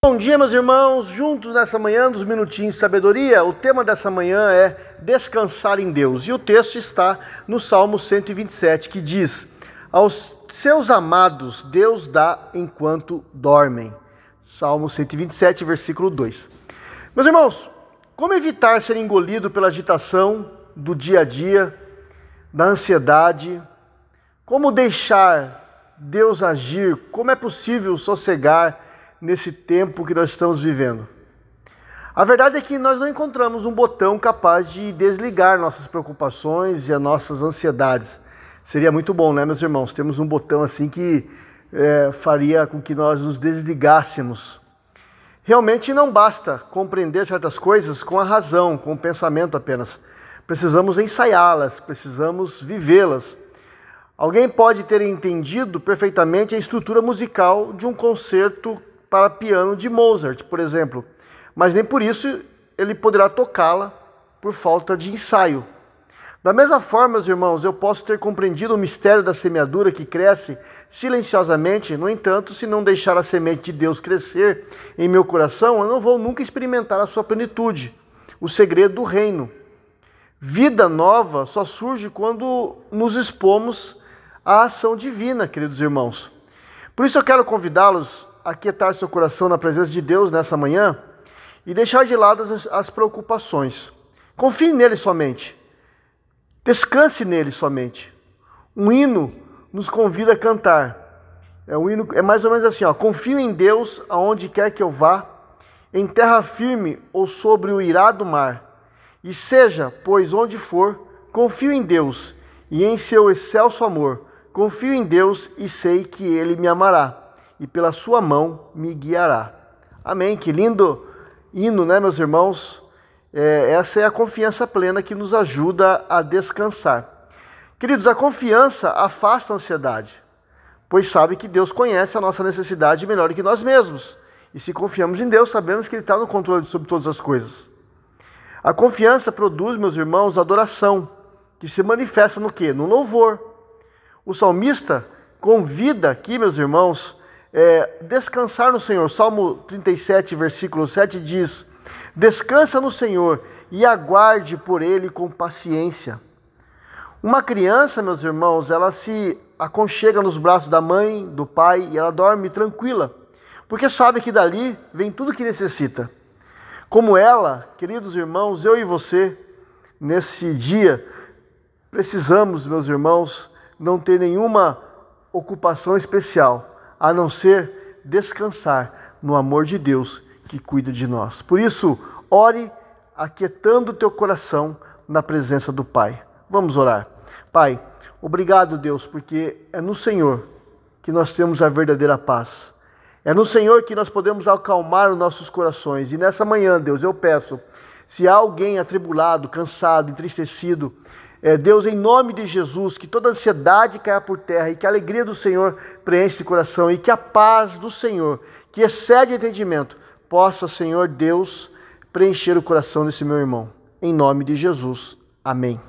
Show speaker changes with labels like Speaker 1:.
Speaker 1: Bom dia, meus irmãos, juntos nessa manhã dos minutinhos de sabedoria. O tema dessa manhã é descansar em Deus. E o texto está no Salmo 127, que diz: Aos seus amados Deus dá enquanto dormem. Salmo 127, versículo 2. Meus irmãos, como evitar ser engolido pela agitação do dia a dia, da ansiedade? Como deixar Deus agir? Como é possível sossegar? Nesse tempo que nós estamos vivendo? A verdade é que nós não encontramos um botão capaz de desligar nossas preocupações e as nossas ansiedades. Seria muito bom, né, meus irmãos? Temos um botão assim que é, faria com que nós nos desligássemos. Realmente não basta compreender certas coisas com a razão, com o pensamento apenas. Precisamos ensaiá-las, precisamos vivê-las. Alguém pode ter entendido perfeitamente a estrutura musical de um concerto para piano de Mozart, por exemplo, mas nem por isso ele poderá tocá-la por falta de ensaio. Da mesma forma, meus irmãos, eu posso ter compreendido o mistério da semeadura que cresce silenciosamente, no entanto, se não deixar a semente de Deus crescer em meu coração, eu não vou nunca experimentar a sua plenitude, o segredo do reino. Vida nova só surge quando nos expomos à ação divina, queridos irmãos. Por isso eu quero convidá-los aquietar seu coração na presença de Deus nessa manhã e deixar de lado as, as preocupações. Confie nele somente. Descanse nele somente. Um hino nos convida a cantar. É um hino é mais ou menos assim, ó: Confio em Deus aonde quer que eu vá, em terra firme ou sobre o irado mar. E seja, pois onde for, confio em Deus e em seu excelso amor. Confio em Deus e sei que ele me amará e pela sua mão me guiará. Amém. Que lindo hino, né, meus irmãos? É, essa é a confiança plena que nos ajuda a descansar. Queridos, a confiança afasta a ansiedade, pois sabe que Deus conhece a nossa necessidade melhor que nós mesmos. E se confiamos em Deus, sabemos que Ele está no controle sobre todas as coisas. A confiança produz, meus irmãos, adoração, que se manifesta no que? No louvor. O salmista convida aqui, meus irmãos, é, descansar no Senhor. Salmo 37, versículo 7 diz: Descansa no Senhor e aguarde por Ele com paciência. Uma criança, meus irmãos, ela se aconchega nos braços da mãe, do pai e ela dorme tranquila, porque sabe que dali vem tudo que necessita. Como ela, queridos irmãos, eu e você, nesse dia, precisamos, meus irmãos, não ter nenhuma ocupação especial a não ser descansar no amor de Deus que cuida de nós. Por isso, ore aquietando o teu coração na presença do Pai. Vamos orar. Pai, obrigado, Deus, porque é no Senhor que nós temos a verdadeira paz. É no Senhor que nós podemos acalmar os nossos corações. E nessa manhã, Deus, eu peço, se há alguém atribulado, cansado, entristecido, é, Deus, em nome de Jesus, que toda ansiedade caia por terra e que a alegria do Senhor preencha esse coração e que a paz do Senhor, que excede entendimento, possa, Senhor Deus, preencher o coração desse meu irmão. Em nome de Jesus. Amém.